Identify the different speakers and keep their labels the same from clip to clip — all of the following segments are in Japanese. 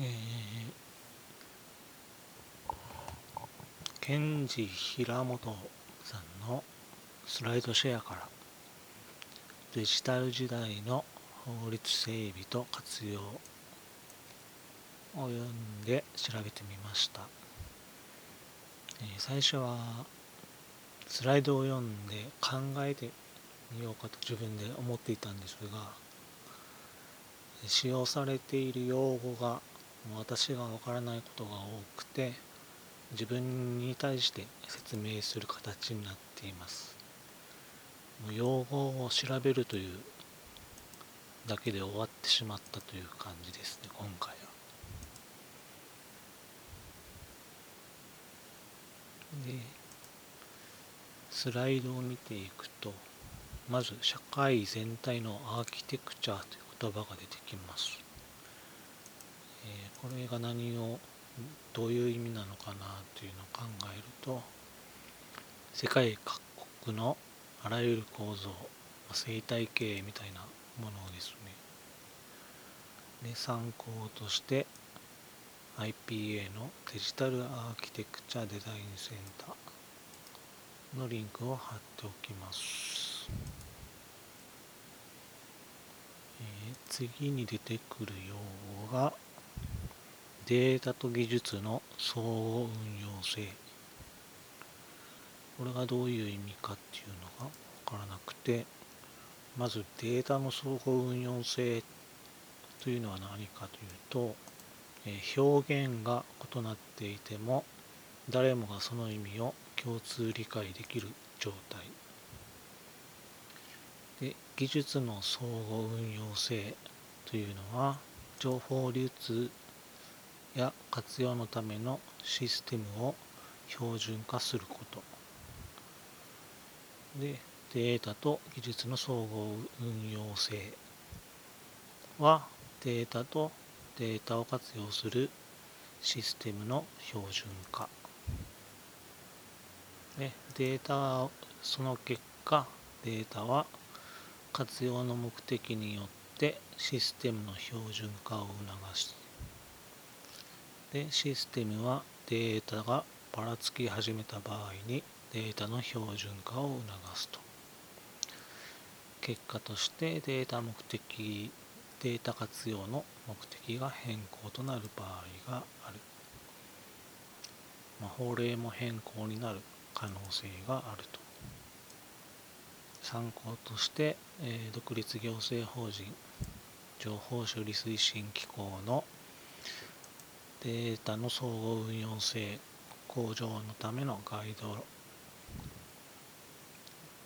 Speaker 1: えー、ケンジ平本さんのスライドシェアからデジタル時代の法律整備と活用を読んで調べてみました、え、最初はスライドを読んで考えてみようかと自分で思っていたんですが使用されている用語が私がわからないことが多くて自分に対して説明する形になっています。用語を調べるというだけで終わってしまったという感じですね今回は。でスライドを見ていくとまず社会全体のアーキテクチャという言葉が出てきます。え、これが何をどういう意味なのかなというのを考えると世界各国のあらゆる構造生態系みたいなものをですね。で参考として IPA のデジタルアーキテクチャデザインセンターのリンクを貼っておきます、えー、次に出てくる用語がデータと技術の相互運用性。これがどういう意味かっていうのが分からなくてまずデータの相互運用性というのは何かというと、え表現が異なっていても誰もがその意味を共通理解できる状態。で技術の相互運用性というのは情報流通や活用のためのシステムを標準化すること。でデータと技術の総合運用性はデータとデータを活用するシステムの標準化。でデータその結果データは活用の目的によってシステムの標準化を促すでシステムはデータがばらつき始めた場合にデータの標準化を促すと。結果としてデータ目的データ活用の目的が変更となる場合がある、まあ、法令も変更になる可能性があると。参考として、えー、独立行政法人情報処理推進機構のデータの相互運用性向上のためのガイド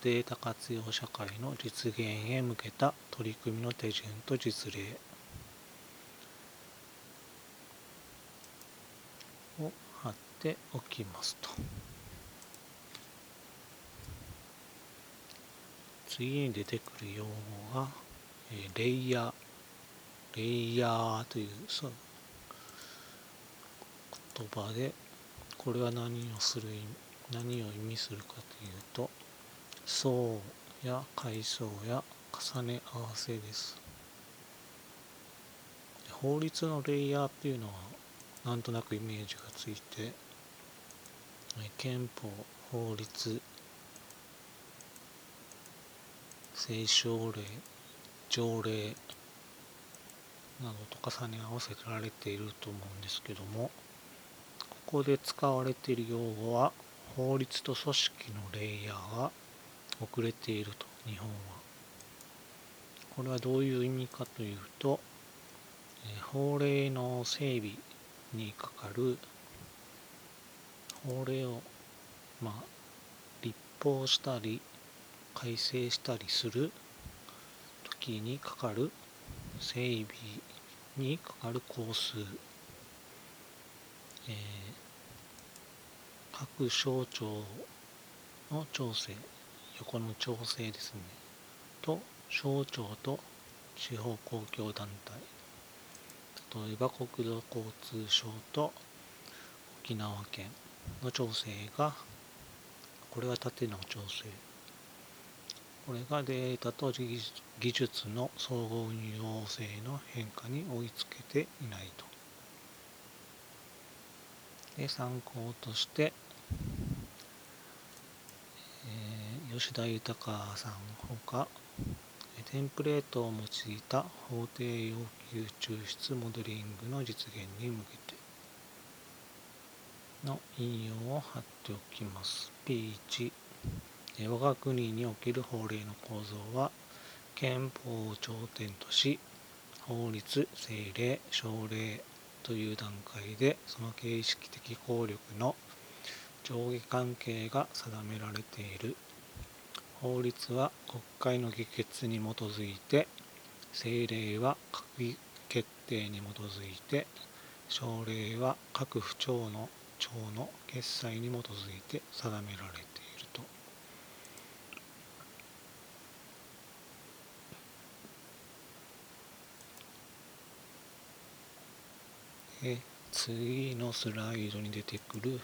Speaker 1: データ活用社会の実現へ向けた取り組みの手順と実例を貼っておきますと。次に出てくる用語が、レイヤーレイヤーというそう。葉でこれは何をする何を意味するかというと層や階層や重ね合わせです。法律のレイヤーっていうのはなんとなくイメージがついて憲法法律聖書令条例などと重ね合わせられていると思うんですけどもここで使われている用語は法律と組織のレイヤーが遅れていると日本は。これはどういう意味かというと法令の整備にかかる法令をまあ立法したり改正したりする時にかかる整備にかかる工数えー、各省庁の調整横の調整ですね。と省庁と地方公共団体。例えば国土交通省と沖縄県の調整がこれは縦の調整。これがデータと技術の総合運用性の変化に追いつけていないと。で参考として、えー、吉田豊さんほかテンプレートを用いた法定要求抽出モデリングの実現に向けての引用を貼っておきます。P1 我が国における法令の構造は憲法を頂点とし法律政令省令という段階でその形式的効力の上下関係が定められている法律は国会の議決に基づいて政令は閣議決定に基づいて省令は各府庁の庁の決裁に基づいて定められていると。次のスライドに出てくる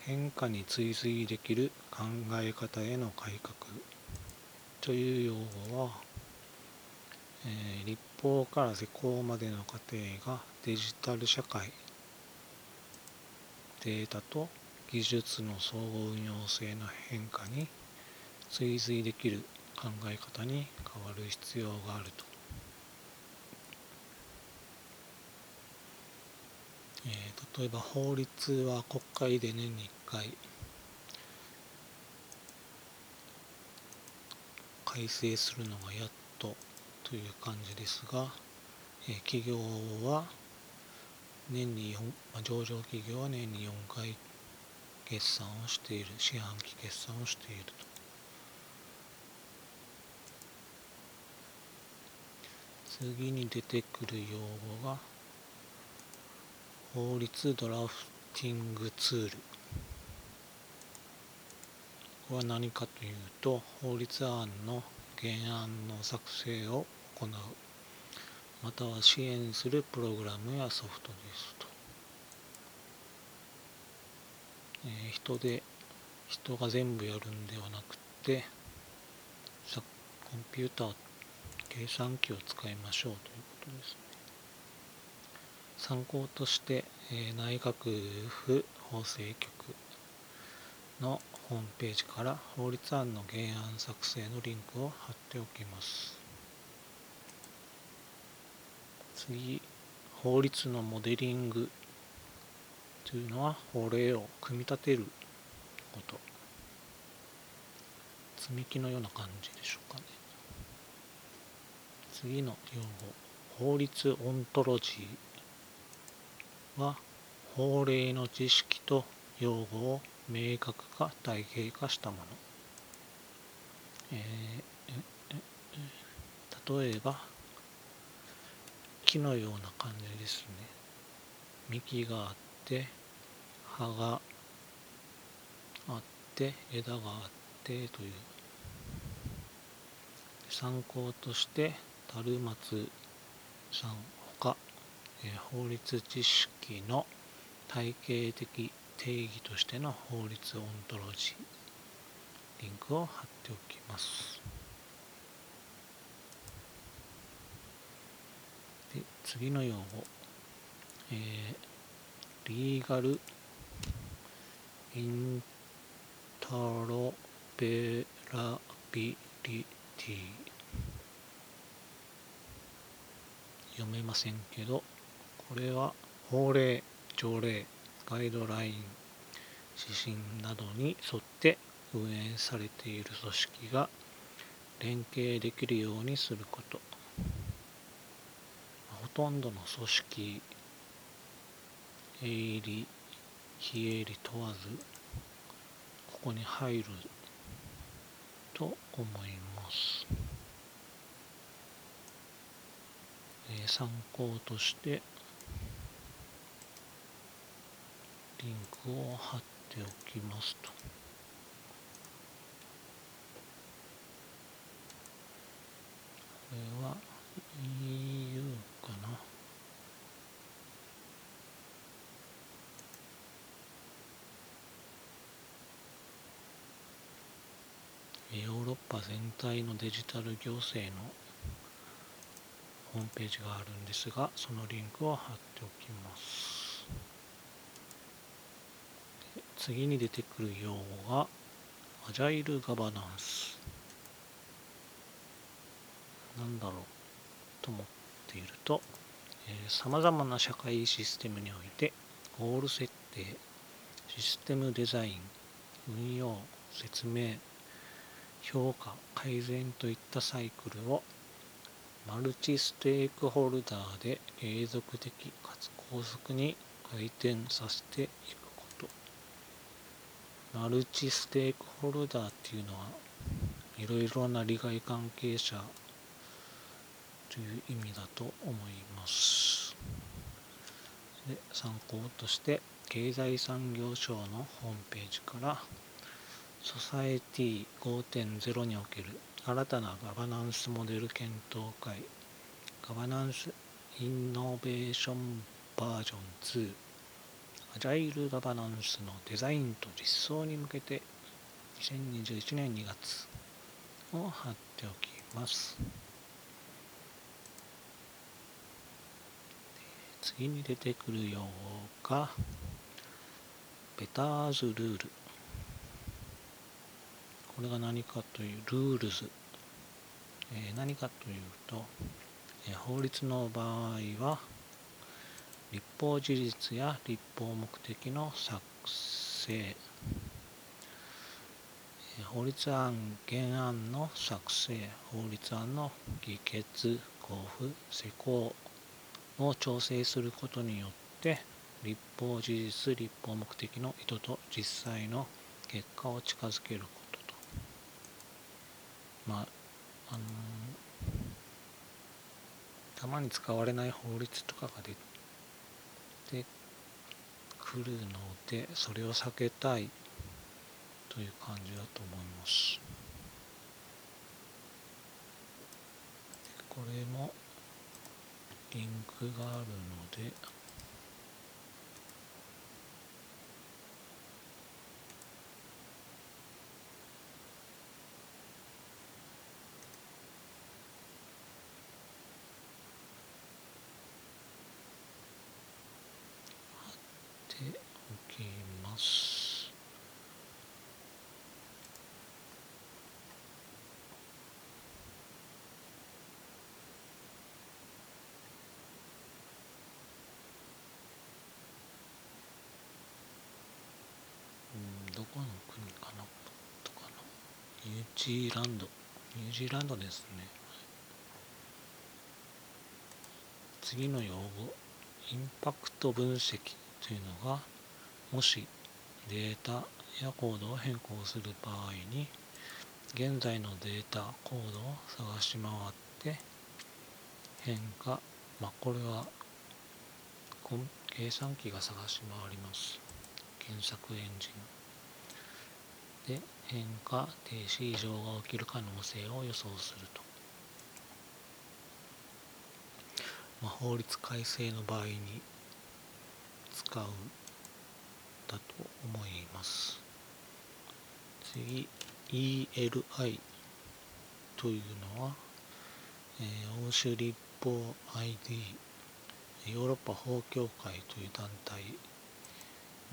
Speaker 1: 変化に追随できる考え方への改革。という用語は、えー、立法から施行までの過程がデジタル社会データと技術の相互運用性の変化に追随できる考え方に変わる必要があると、えー、例えば法律は国会で年に1回改正するのがやっとという感じですが、え、企業は年に4、まあ、上場企業は年に4回決算をしている四半期決算をしていると。次に出てくる用語が法律ドラフティングツール。は何かというと法律案の原案の作成を行う。または支援するプログラムやソフトですと、えー、人で人が全部やるんではなくてコンピューター計算機を使いましょうということですね。参考として、えー、内閣府法制局のホームページから法律案の原案作成のリンクを貼っておきます。次法律のモデリングというのは法令を組み立てること。積み木のような感じでしょうかね。次の用語法律オントロジーは法令の知識と用語を明確化体系化したもの、えー、例えば木のような感じですね。幹があって葉があって枝があってという。参考として樽松さんほか、えー、法律知識の体系的定義としての法律オントロジーリンクを貼っておきます。で次の用語、えー、リーガルインタロペラビリティ。読めませんけどこれは法令条例。ガイドライン指針などに沿って運営されている組織が連携できるようにすること。ほとんどの組織営利非営利問わずここに入ると思います、え、参考としてリンクを貼っておきますと。これは EU かな。ヨーロッパ全体のデジタル行政のホームページがあるんですがそのリンクを貼っておきます。次に出てくる用語がアジャイルガバナンス。なんだろうと思っているとさまざまな社会システムにおいてゴール設定システムデザイン運用説明評価改善といったサイクルをマルチステークホルダーで継続的かつ高速に回転させていく。マルチステークホルダーっていうのはいろいろな利害関係者という意味だと思います。で参考として経済産業省のホームページからソサエティ5.0における新たなガバナンスモデル検討会ガバナンスイノベーションバージョン2アジャイルガバナンスのデザインと実装に向けて2021年2月を貼っておきます。次に出てくる用語が Better Rule。これが何かという Rules、えー、何かというと、えー、法律の場合は立法事実や立法目的の作成、法律案原案の作成。法律案の議決交付施行を調整することによって立法事実立法目的の意図と実際の結果を近づけることと。まああのたまに使われない法律とかが出て来るのでそれを避けたいという感じだと思います。これもリンクがあるのでこの国かなとかなニュージーランド。ニュージーランドですね。次の用語。インパクト分析というのがもしデータやコードを変更する場合に現在のデータコードを探し回って変化。まあこれは計算機が探し回ります。検索エンジン。で変化停止異常が起きる可能性を予想すると、まあ、法律改正の場合に使うだと思います。次 ELI というのは、えー、欧州立法 ID ヨーロッパ法協会という団体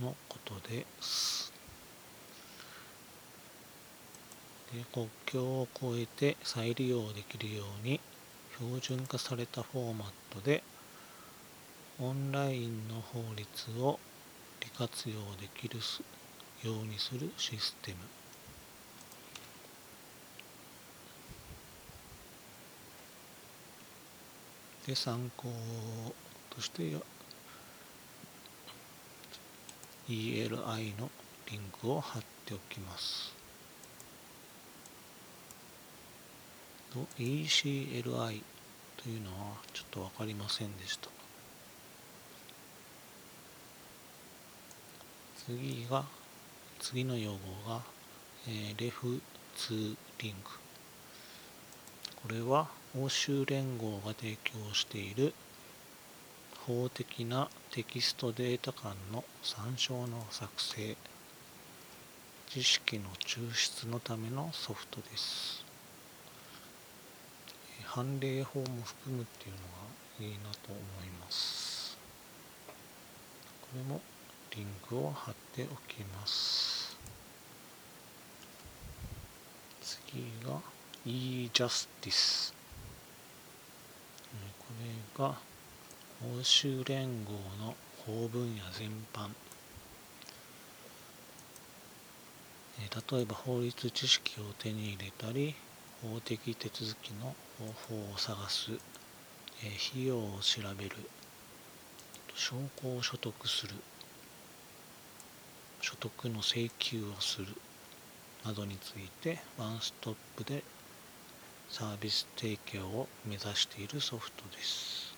Speaker 1: のことです。国境を越えて再利用できるように標準化されたフォーマットでオンラインの法律を利活用できるようにするシステムで参考として ELI のリンクを貼っておきます。と ECLI というのはちょっと分かりませんでした。次が次の用語が、えー、レフ2リンクこれは欧州連合が提供している法的なテキストデータ間の参照の作成知識の抽出のためのソフトです。判例法も含むっていうのがいいなと思いますこれもリンクを貼っておきます。次が e-justice これが欧州連合の法分野全般。例えば法律知識を手に入れたり法的手続きの方法を探すえ費用を調べる証拠を所得する所得の請求をするなどについてワンストップでサービス提供を目指しているソフトです。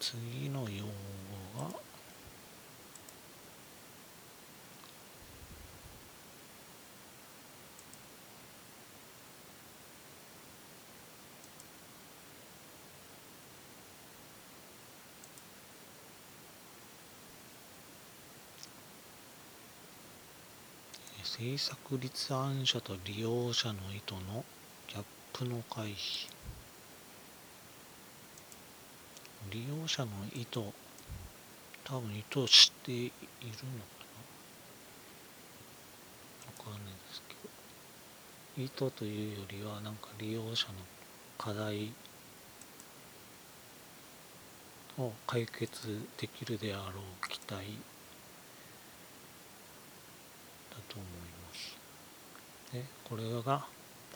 Speaker 1: 次の用語が制作立案者と利用者の意図のギャップの回避利用者の意図多分意図してい。るのかなわかんない。ですけど意図とい。うよりはなんか利用者の課題を解決できるであろう期待と思いますでこれが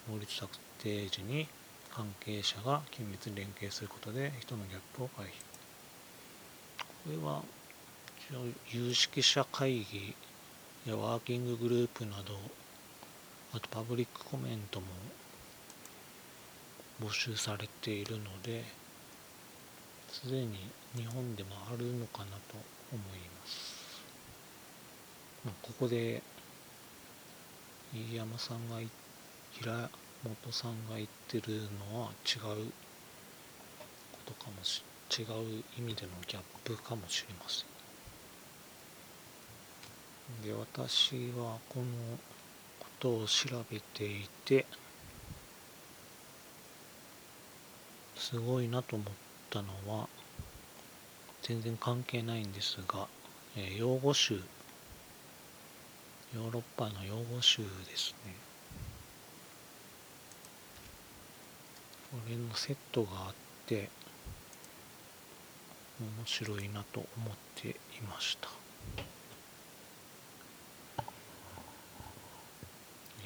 Speaker 1: 法律策定時に関係者が緊密に連携することで人のギャップを回避これは有識者会議やワーキンググループなどあとパブリックコメントも募集されているのですでに日本でもあるのかなと思います。まここで飯山さんが平本さんが言ってるのは違うことかもし違う意味でのギャップかもしれません。で私はこのことを調べていてすごいなと思ったのは全然関係ないんですが、え用語集ヨーロッパの用語集ですね。これのセットがあって面白いなと思っていました。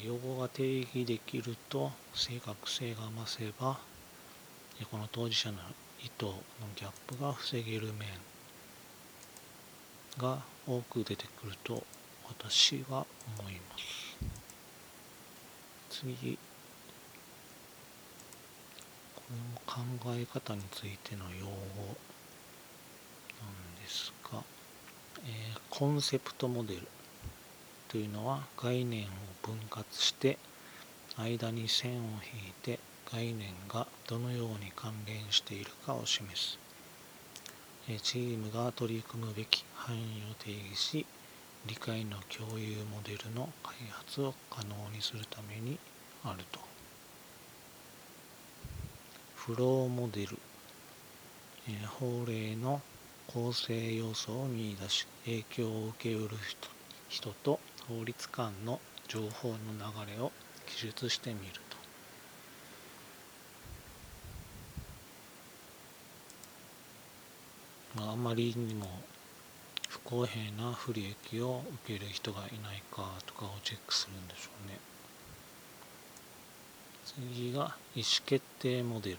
Speaker 1: 用語が定義できると正確性が増せばこの当事者の意図のギャップが防げる面が多く出てくると私は思います。次これも考え方についての用語なんですが、えー、コンセプトモデルというのは概念を分割して間に線を引いて概念がどのように関連しているかを示す。チームが取り組むべき範囲を定義し理解の共有モデルの開発を可能にするためにあると。フローモデル、え法令の構成要素を見出し影響を受けうる人と法律間の情報の流れを記述してみると。まあ、あまりにも公平な不利益を受ける人がいないかとかをチェックするんでしょうね。次が意思決定モデル。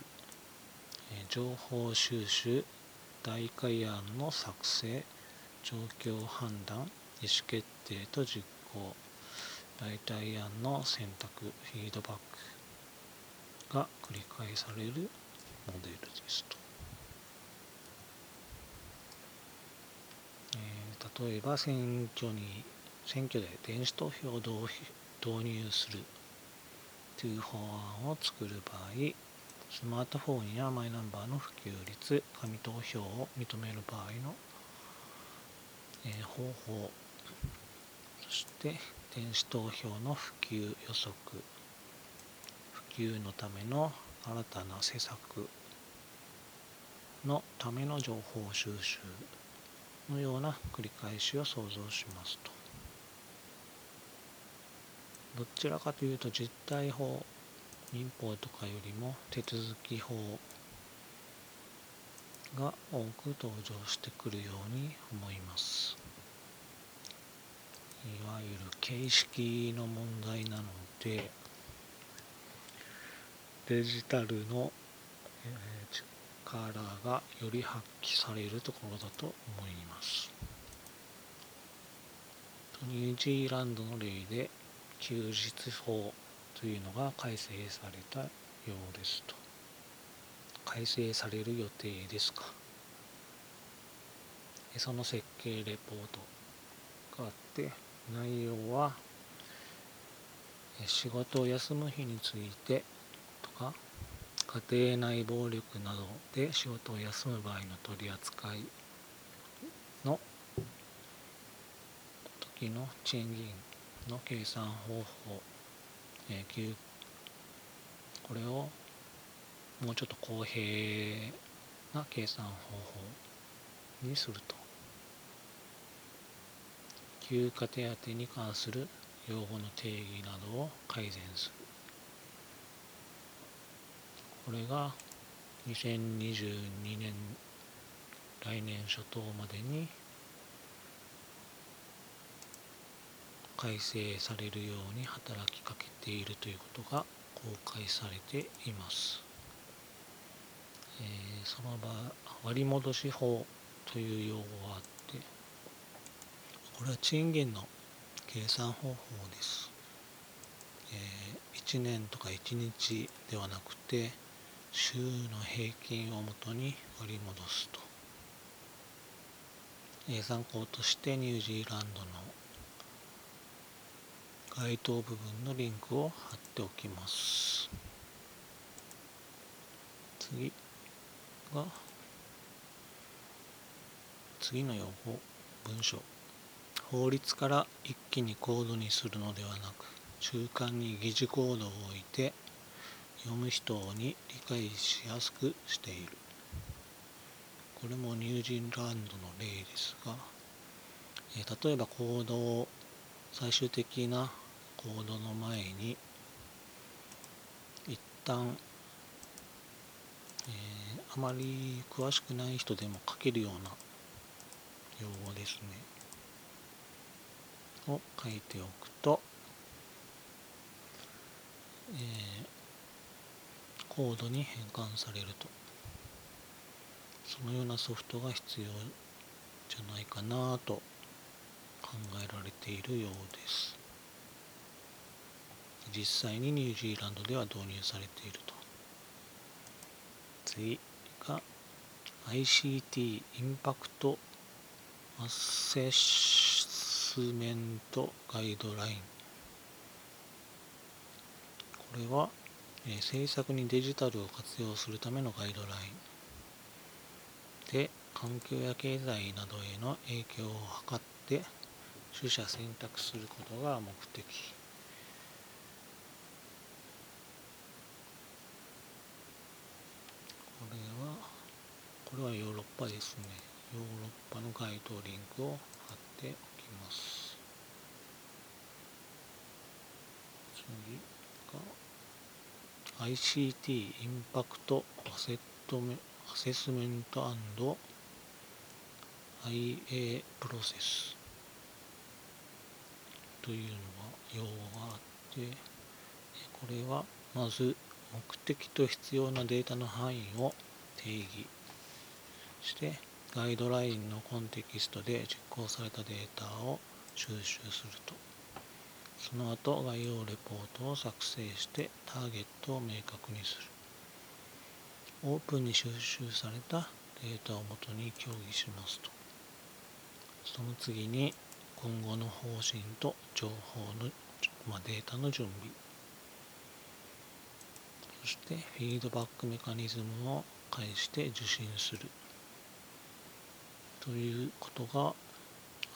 Speaker 1: 情報収集代替案の作成状況判断意思決定と実行。代替案の選択フィードバックが繰り返されるモデルですと。例えば選挙に選挙で電子投票を導入するという法案を作る場合スマートフォンやマイナンバーの普及率紙投票を認める場合の、えー、方法そして電子投票の普及予測普及のための新たな施策のための情報収集。のような繰り返しを想像しますと。どちらかというと実態法民法とかよりも手続き法が多く登場してくるように思います。いわゆる形式の問題なのでデジタルの力がより発揮されるところだと思います。ニュージーランドの例で休日法というのが改正されたようですと。改正される予定ですか。その設計レポートがあって内容は仕事を休む日についてとか家庭内暴力などで仕事を休む場合の取り扱いの時の賃金の計算方法、えー、これをもうちょっと公平な計算方法にすると。休暇手当に関する用語の定義などを改善する。これが2022年来年初頭までに改正されるように働きかけているということが公開されています。えー、その場割戻し法という用語があってこれは賃金の計算方法です。えー、1年とか1日ではなくて週の平均をもとに割り戻すと、え参考としてニュージーランドの該当部分のリンクを貼っておきます。次が次の用語文章法律から一気にコードにするのではなく中間に疑似コードを置いて読む人に理解しやすくしている。これもニュージーランドの例ですが、えー、例えばコードを最終的なコードの前に一旦、えー、あまり詳しくない人でも書けるような用語ですね。を書いておくと、えーコードに変換されると。そのようなソフトが必要じゃないかなと考えられているようです。実際にニュージーランドでは導入されていると。次が ICT インパクトアセスメントガイドライン。これはえ政策にデジタルを活用するためのガイドライン。で環境や経済などへの影響を図って取捨選択することが目的。これはこれはヨーロッパですね。ヨーロッパのガイドリンクを貼っておきます。次が ICT インパクトアセットメアセスメント &IA プロセス。というのが用語があってこれはまず目的と必要なデータの範囲を定義してガイドラインのコンテキストで実行されたデータを収集すると。その後概要レポートを作成してターゲットを明確にする。オープンに収集されたデータをもとに協議しますと。その次に今後の方針と情報の、まあ、データの準備。そしてフィードバックメカニズムを介して受信する。ということが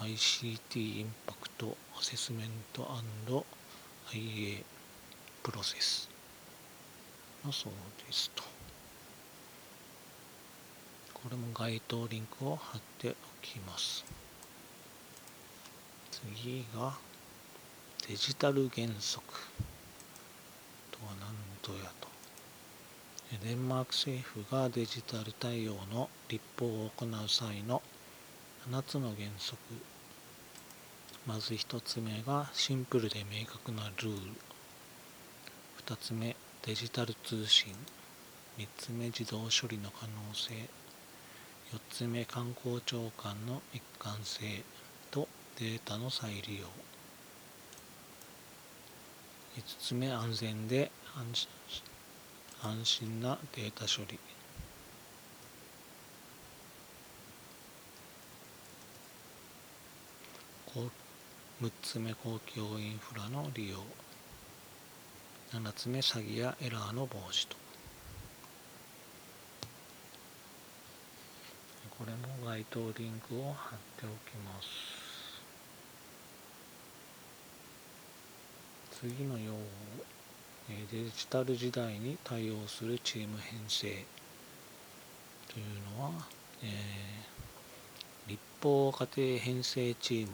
Speaker 1: ICT インパクト。トアセスメント &IA プロセスのそうですと。これも該当リンクを貼っておきます。次がデジタル原則。とは何とやと。デンマーク政府がデジタル対応の立法を行う際の7つの原則まず1つ目がシンプルで明確なルール。2つ目デジタル通信。3つ目自動処理の可能性。4つ目観光庁間の一貫性。とデータの再利用。5つ目安全で安心なデータ処理。6つ目公共インフラの利用。7つ目詐欺やエラーの防止と。これも該当リンクを貼っておきます。次の用語デジタル時代に対応するチーム編成。というのは、えー、立法家庭編成チーム。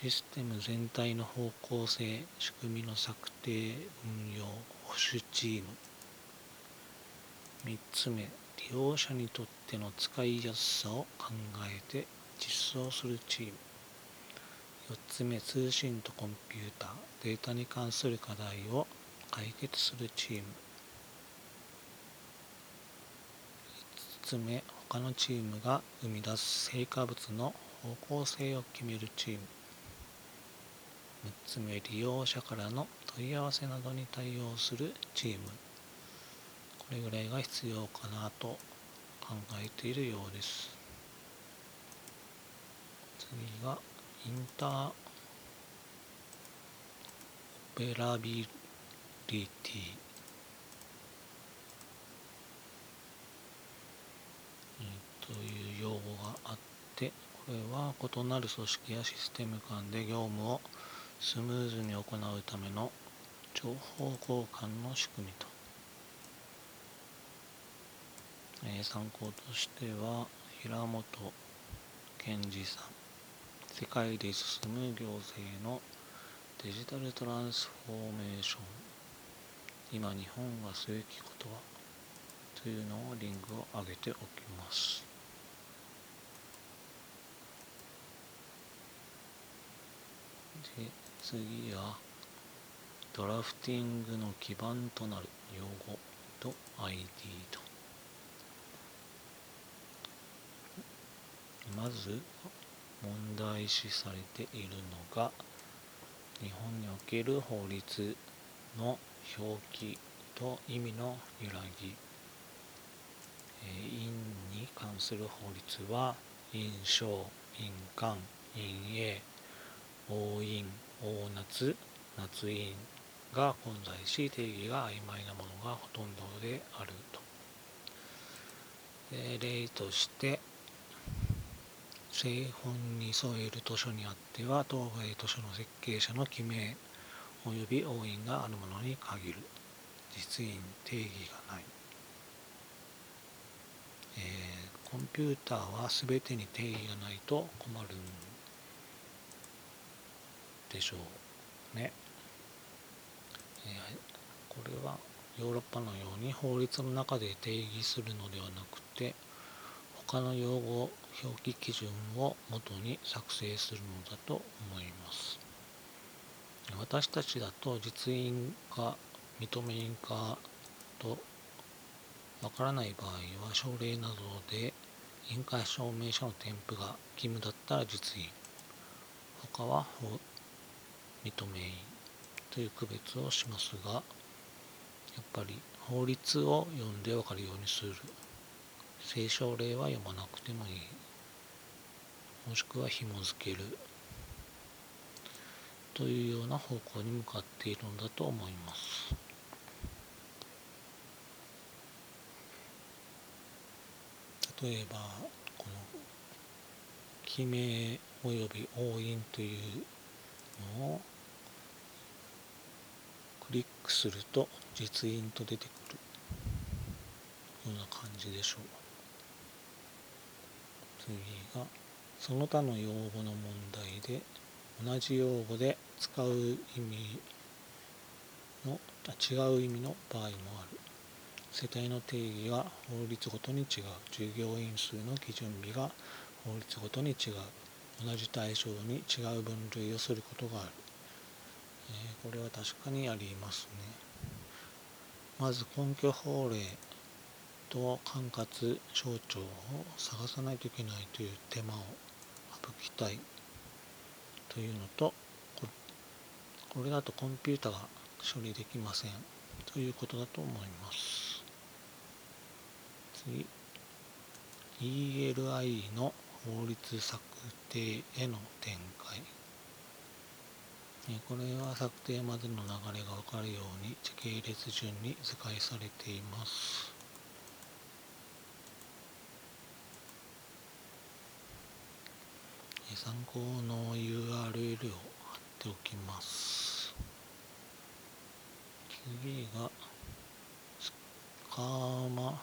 Speaker 1: システム全体の方向性仕組みの策定運用保守チーム。3つ目利用者にとっての使いやすさを考えて実装するチーム。4つ目通信とコンピューターデータに関する課題を解決するチーム。5つ目他のチームが生み出す成果物の方向性を決めるチーム。6つ目利用者からの問い合わせなどに対応するチーム。これぐらいが必要かなと考えているようです。次がインターオペラビリティ。という用語があってこれは異なる組織やシステム間で業務をスムーズに行うための情報交換の仕組みと、えー、参考としては平本健二さん。世界で進む行政のデジタルトランスフォーメーション。今日本がすべきことは？というのをリンクを上げておきます。で次はドラフティングの基盤となる用語と ID と。まず問題視されているのが日本における法律の表記と意味の揺らぎ、えー、印に関する法律は印象印鑑印影応印大夏夏印が混在し定義が曖昧なものがほとんどであると。例として製本に添える図書にあっては当該図書の設計者の記名及び押印があるものに限る。実印定義がない、えー、コンピューターは全てに定義がないと困るんでしょうね。えー、これはヨーロッパのように法律の中で定義するのではなくて他の用語表記基準をもとに作成するのだと思います私たちだと実印か認め印かとわからない場合は症例などで印鑑証明書の添付が義務だったら実印他は認め印という区別をしますがやっぱり法律を読んでわかるようにする。聖書例は読まなくてもいい。もしくは紐付ける。というような方向に向かっているのだと思います。例えばこの記名及び押印というのクリックすると実印と出てくるような感じでしょう。次がその他の用語の問題で同じ用語で使う意味の違う意味の場合もある。世帯の定義は法律ごとに違う。従業員数の基準日が法律ごとに違う。同じ対象に違う分類をすることがある、えー、これは確かにありますね。まず根拠法令と管轄省庁を探さないといけないという手間を省きたいというのとこれだとコンピュータが処理できませんということだと思います。次 ELI の法律策定への展開。これは策定までの流れが分かるように時系列順に図解されています。参考の URL を貼っておきます。次がスカーマ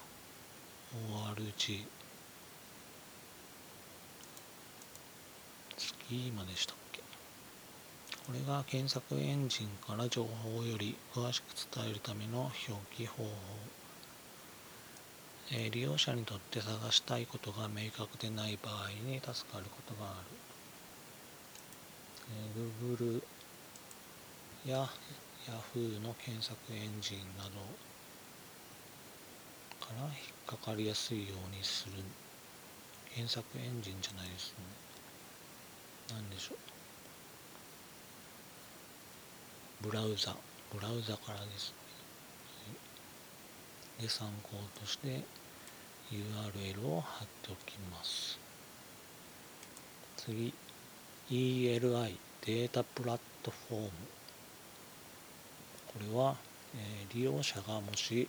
Speaker 1: ORG スキーマでしたっけ？これが検索エンジンから情報をより詳しく伝えるための表記方法。え利用者にとって探したいことが明確でない場合に助かることがある、え Google や Yahoo の検索エンジンなどから引っかかりやすいようにする。検索エンジンじゃないですね。何でしょう？ブラウザ。ブラウザからです。ねで参考として URL を貼っておきます。次 ELI データプラットフォーム。これは、えー、利用者がもし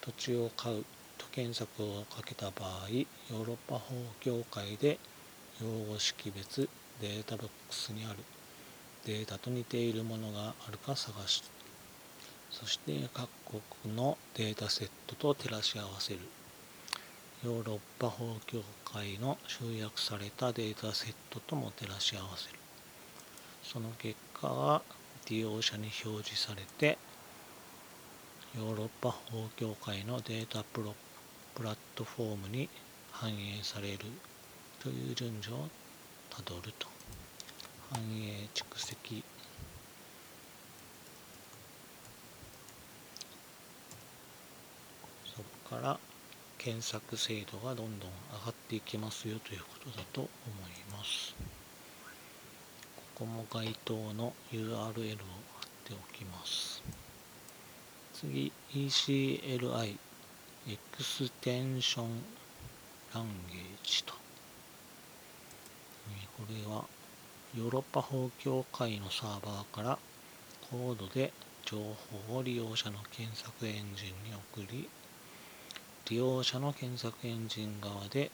Speaker 1: 土地を買うと検索をかけた場合ヨーロッパ法協会で用語識別データボックスにある。データと似ているものがあるか探し。そして各国のデータセットと照らし合わせる。ヨーロッパ法協会の集約されたデータセットとも照らし合わせる。その結果が利用者に表示されてヨーロッパ法協会のデータプロプラットフォームに反映されるという順序をたどると。反映蓄積。そこから検索精度がどんどん上がっていきますよということだと思います。ここも該当の URL を貼っておきます。次 ECLI エクステンションランゲージと。これはヨーロッパ法協会のサーバーからコードで情報を利用者の検索エンジンに送り利用者の検索エンジン側で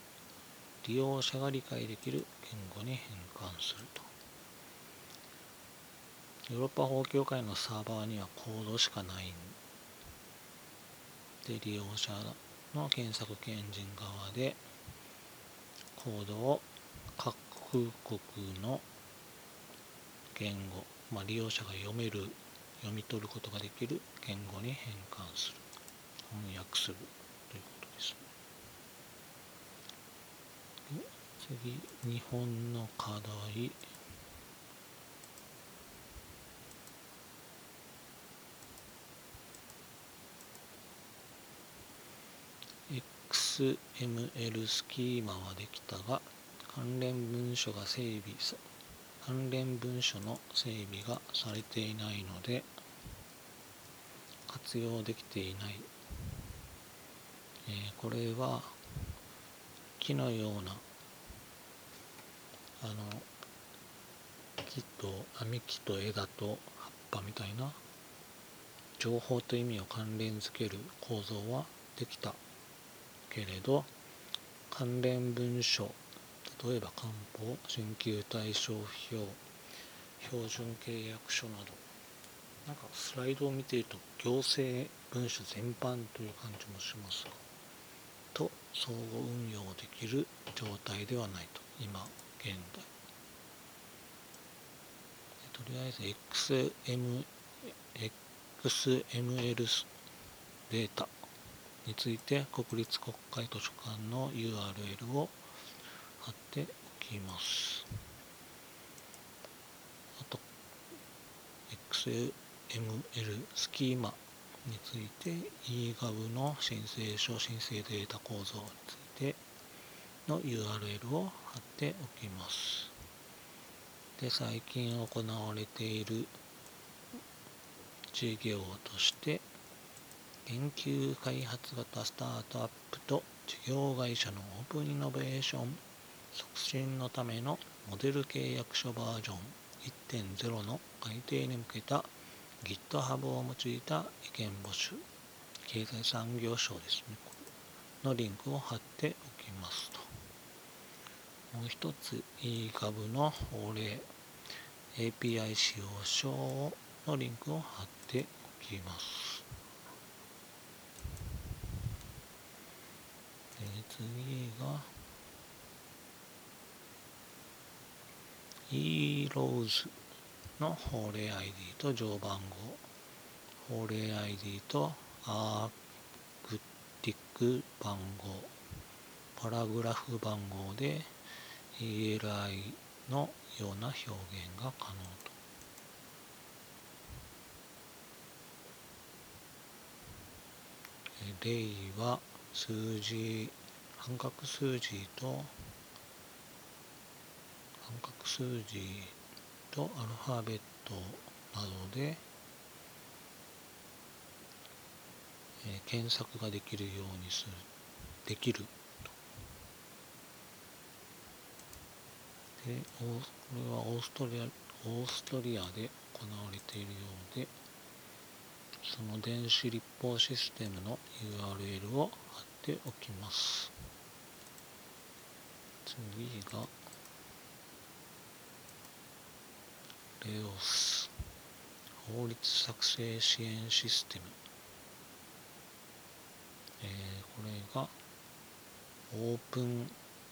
Speaker 1: 利用者が理解できる言語に変換すると。ヨーロッパ法協会のサーバーにはコードしかない。んで利用者の検索エンジン側でコードを各国の言語、まあ、利用者が読める読み取ることができる言語に変換する翻訳するということです。次日本の課題。XML スキーマはできたが関連文書が整備さ関連文書の整備がされていないので活用できていない、えー、これは木のようなあの木と網木と枝と葉っぱみたいな情報と意味を関連づける構造はできたけれど関連文書例えば官報新旧対照表標準契約書など。なんかスライドを見ていると行政文書全般という感じもしますがと相互運用できる状態ではないと今現在。とりあえず XM XML データについて国立国会図書館の URL を貼っておきます。あと XML スキーマについて eGov の申請書申請データ構造についての URL を貼っておきます。で最近行われている事業として研究開発型スタートアップと事業会社のオープンイノベーション促進のためのモデル契約書バージョン1.0の改定に向けた GitHub を用いた意見募集経済産業省ですね。のリンクを貼っておきますと。もう一つ eGov の法令 API 使用書のリンクを貼っておきます。で次が eRose の法令 ID と乗番号。法令 ID とアークティック番号。パラグラフ番号で ELI のような表現が可能と。例は数字半角数字と半角数字とアルファベットなどで、え、検索ができるようにするできるでこれはオーストリアオーストリアで行われているようでその電子立法システムの URL を貼っておきます。次がレオス。法律作成支援システム、えー、これがオープン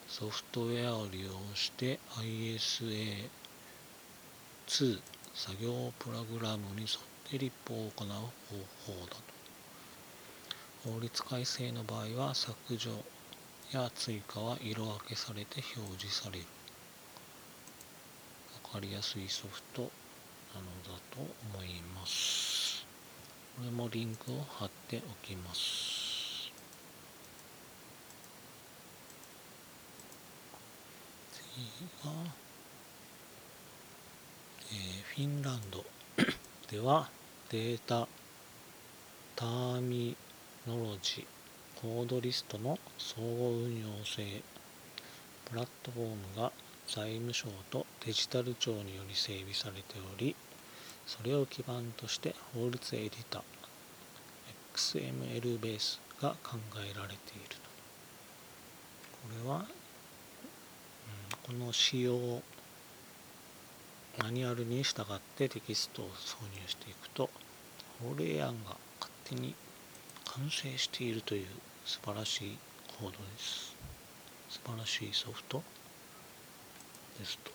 Speaker 1: ソフトウェアを利用して ISA2 作業プログラムに沿って立法を行う方法だと。法律改正の場合は削除や追加は色分けされて表示される。かりやすいソフトなのだと思います。これもリンクを貼っておきます。次が、えー、フィンランド。ではデータターミノロジーコードリストの相互運用性プラットフォームが財務省とデジタル庁により整備されておりそれを基盤として法律エディタ XML ベースが考えられていると。これは、うん、この仕様マニュアルに従ってテキストを挿入していくと法令案が勝手に完成しているという素晴らしいコードです。素晴らしいソフト。ですと。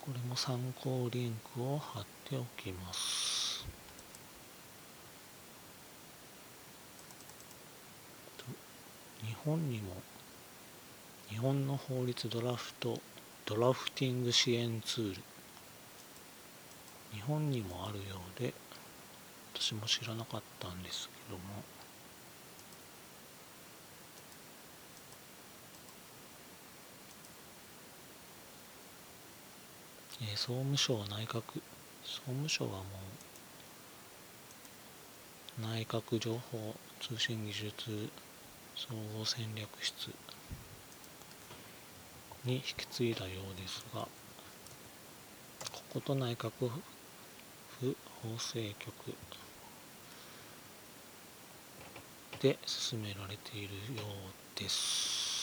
Speaker 1: これも参考リンクを貼っておきます。日本にも日本の法律ドラフトドラフティング支援ツール日本にもあるようで私も知らなかったんですけども。えー、総務省内閣総務省はもう内閣情報通信技術総合戦略室に引き継いだようですがここと内閣府法制局で進められているようです。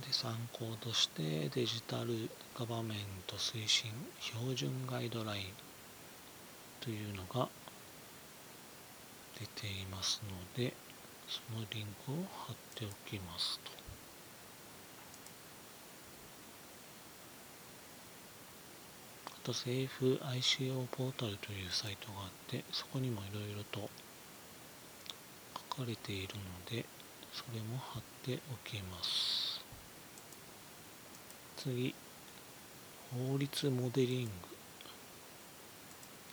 Speaker 1: で参考としてデジタルガバメント推進標準ガイドラインというのが出ていますのでそのリンクを貼っておきますと。あと政府 ICO ポータルというサイトがあってそこにもいろいろと書かれているのでそれも貼っておきます次。法律モデリング。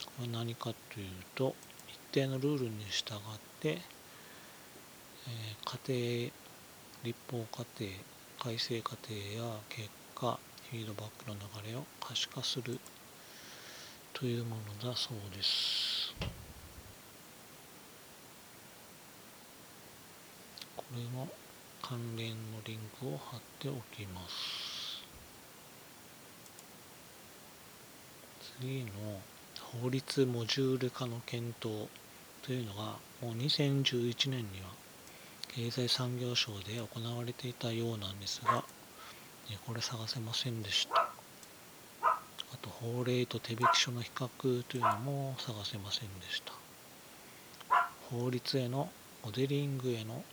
Speaker 1: これ何かというと一定のルールに従って、えー、家庭立法過程改正過程や結果フィードバックの流れを可視化するというものだそうです。これも関連のリンクを貼っておきます。次の法律モジュール化の検討というのがもう2011年には経済産業省で行われていたようなんですがこれ探せませんでした。あと法令と手引き書の比較というのも探せませんでした。法律へのモデリングへの思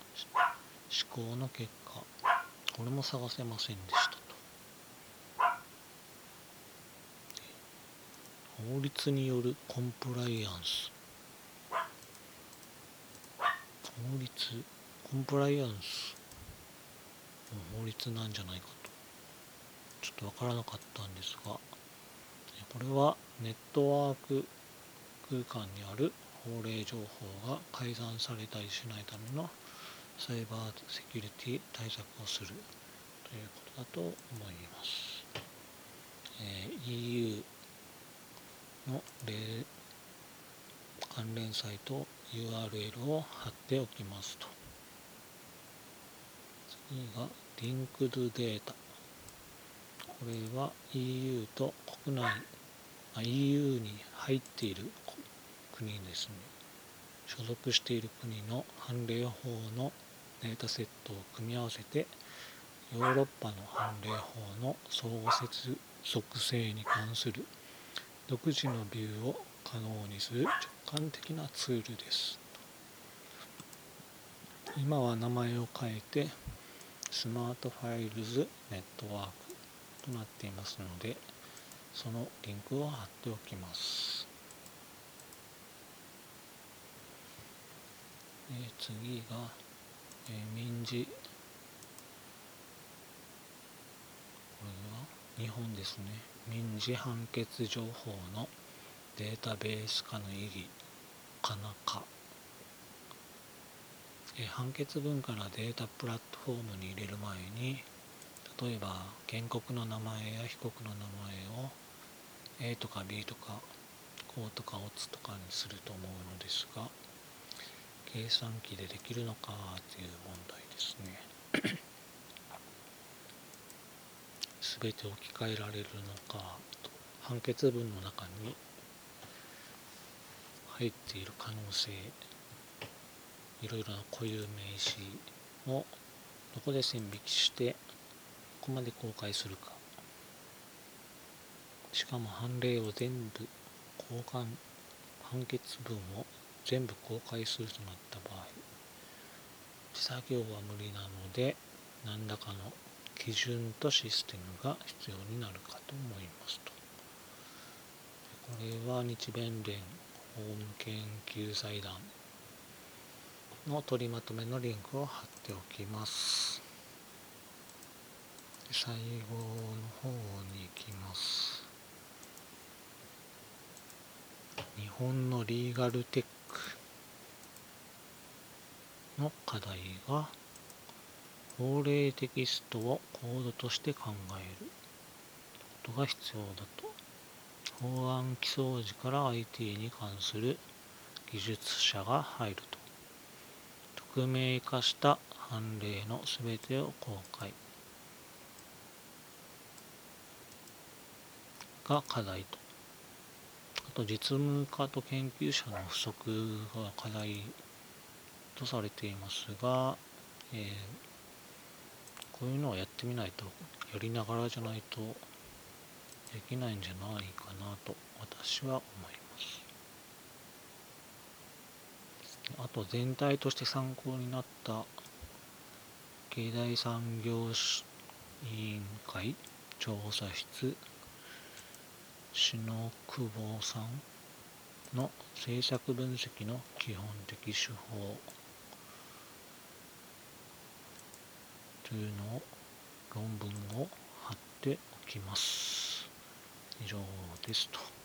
Speaker 1: 考の結果これも探せませんでしたと法律によるコンプライアンス。法律コンプライアンス。法律なんじゃないかと。ちょっとわからなかったんですが。これはネットワーク空間にある法令情報が改ざんされたりしないためのサイバーセキュリティ対策をするということだと思います。えー、EU の関連サイト URL を貼っておきますと。次がリンクドデータ。これは EU と国内、EU に入っている国ですね。所属している国の判例法のデータセットを組み合わせてヨーロッパの判例法の相互接続性に関する独自のビューを可能にする直感的なツールです。今は名前を変えてスマートファイルズネットワークとなっていますのでそのリンクを貼っておきます。次がえ、民事。これは日本ですね。民事判決情報のデータベース化の意義かなか、判決文からデータプラットフォームに入れる前に例えば原告の名前や被告の名前を A とか B とかこうとかオツとかにすると思うのですが計算機でできるのかという問題ですね。全て置き換えられるのか判決文の中に入っている可能性いろいろな固有名詞をどこで線引きしてここまで公開するか。しかも判例を全部交換判決文を全部公開するとなった場合作業は無理なので何らかの基準とシステムが必要になるかと思いますと。これは日弁連法務研究財団の取りまとめのリンクを貼っておきます。最後の方に行きます。日本のリーガルテックの課題が法令テキストをコードとして考える。ことが必要だと。法案起草時から IT に関する技術者が入ると。匿名化した判例のすべてを公開。が課題と。あと実務家と研究者の不足が課題とされていますが、えー、こういうのをやってみないとやりながらじゃないとできないんじゃないかなと私は思います。あと全体として参考になった経済産業委員会調査室篠久保さんの政策分析の基本的手法というのを論文を貼っておきます。以上ですと。